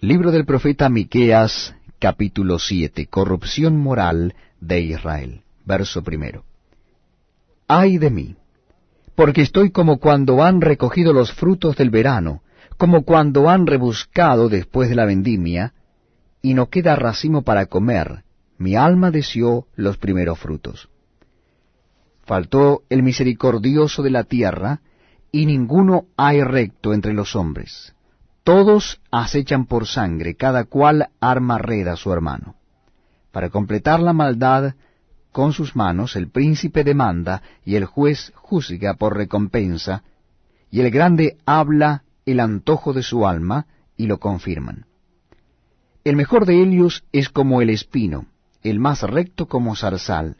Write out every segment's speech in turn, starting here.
Libro del profeta Miqueas, capítulo 7. Corrupción moral de Israel. Verso primero. Ay de mí, porque estoy como cuando han recogido los frutos del verano, como cuando han rebuscado después de la vendimia, y no queda racimo para comer, mi alma deseó los primeros frutos. Faltó el misericordioso de la tierra, y ninguno hay recto entre los hombres. Todos acechan por sangre, cada cual arma red a su hermano. Para completar la maldad con sus manos, el príncipe demanda y el juez juzga por recompensa, y el grande habla el antojo de su alma, y lo confirman. El mejor de ellos es como el espino, el más recto como zarzal.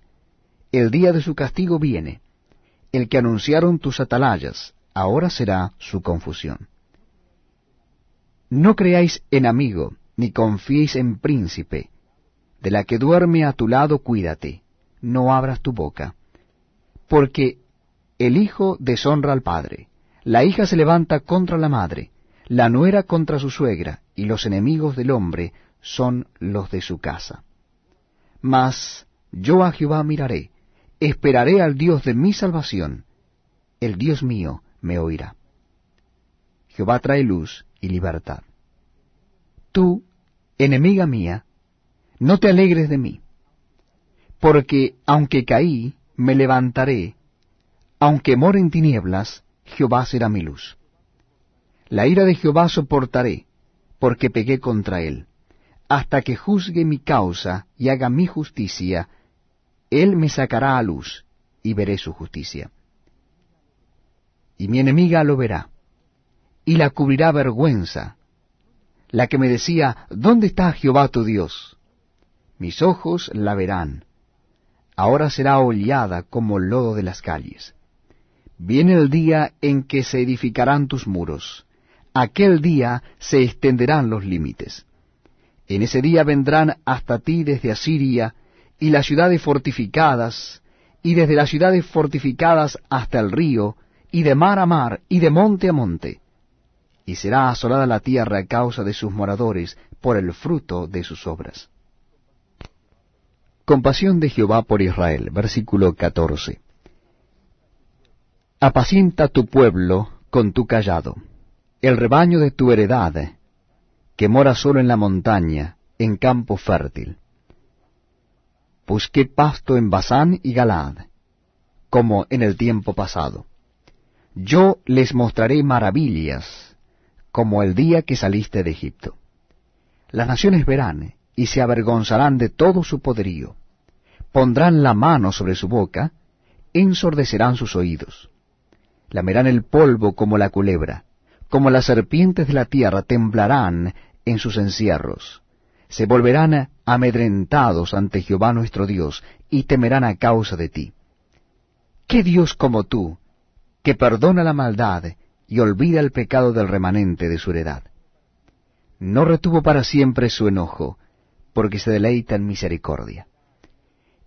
El día de su castigo viene. El que anunciaron tus atalayas, ahora será su confusión. No creáis en amigo, ni confiéis en príncipe. De la que duerme a tu lado, cuídate, no abras tu boca. Porque el hijo deshonra al padre, la hija se levanta contra la madre, la nuera contra su suegra, y los enemigos del hombre son los de su casa. Mas yo a Jehová miraré, esperaré al Dios de mi salvación. El Dios mío me oirá. Jehová trae luz y libertad. Tú, enemiga mía, no te alegres de mí, porque aunque caí, me levantaré, aunque more en tinieblas, Jehová será mi luz. La ira de Jehová soportaré, porque pegué contra él, hasta que juzgue mi causa y haga mi justicia, él me sacará a luz, y veré su justicia. Y mi enemiga lo verá, y la cubrirá vergüenza, la que me decía, ¿dónde está Jehová tu Dios? Mis ojos la verán, ahora será hollada como lodo de las calles. Viene el día en que se edificarán tus muros, aquel día se extenderán los límites. En ese día vendrán hasta ti desde Asiria, y las ciudades fortificadas, y desde las ciudades fortificadas hasta el río, y de mar a mar, y de monte a monte. Y será asolada la tierra a causa de sus moradores, por el fruto de sus obras. Compasión de Jehová por Israel, versículo 14. Apacienta tu pueblo con tu callado, el rebaño de tu heredad, que mora solo en la montaña, en campo fértil. Busqué pasto en Basán y Galad, como en el tiempo pasado. Yo les mostraré maravillas, como el día que saliste de Egipto. Las naciones verán y se avergonzarán de todo su poderío. Pondrán la mano sobre su boca, ensordecerán sus oídos. Lamerán el polvo como la culebra, como las serpientes de la tierra temblarán en sus encierros. Se volverán amedrentados ante Jehová nuestro Dios, y temerán a causa de ti. ¿Qué Dios como tú, que perdona la maldad y olvida el pecado del remanente de su heredad? No retuvo para siempre su enojo, porque se deleita en misericordia.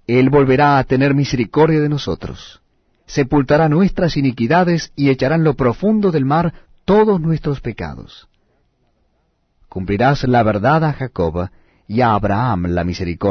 Él volverá a tener misericordia de nosotros, sepultará nuestras iniquidades y echará en lo profundo del mar todos nuestros pecados. Cumplirás la verdad a Jacob y a Abraham la misericordia